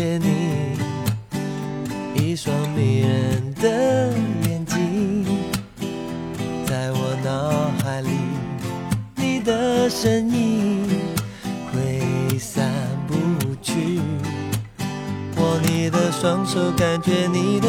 谢你，一双迷人的眼睛，在我脑海里，你的身影挥散不去。握你的双手，感觉你的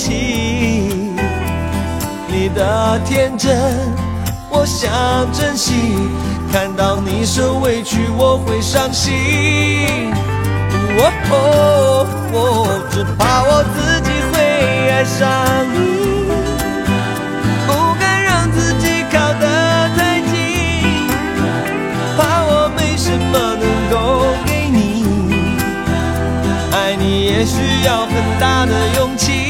不过气。你的天真，我想珍惜，看到你受委屈，我会伤心。哦哦哦，只怕我自己会爱上你。不敢让自己靠得太近，怕我没什么能够给你。爱你也需要很大的勇气，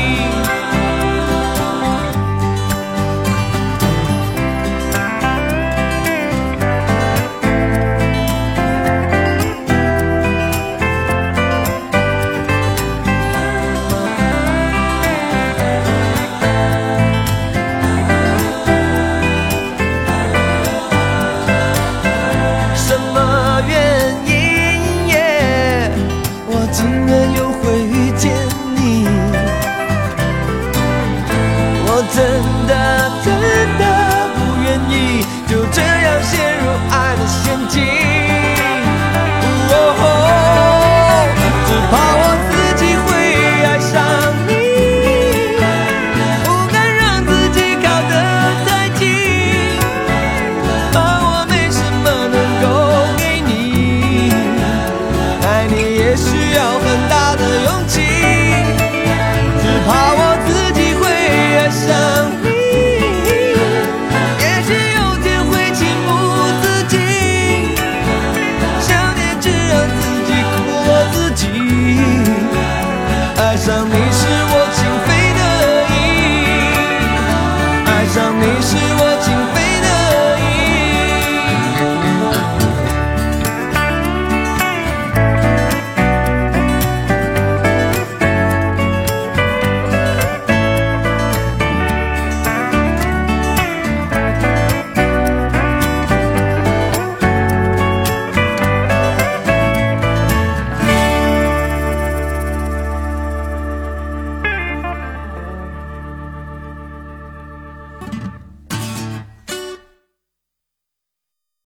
竟然又会遇见你？我真的真的不愿意就这样上你是我情非得已，爱上你是我。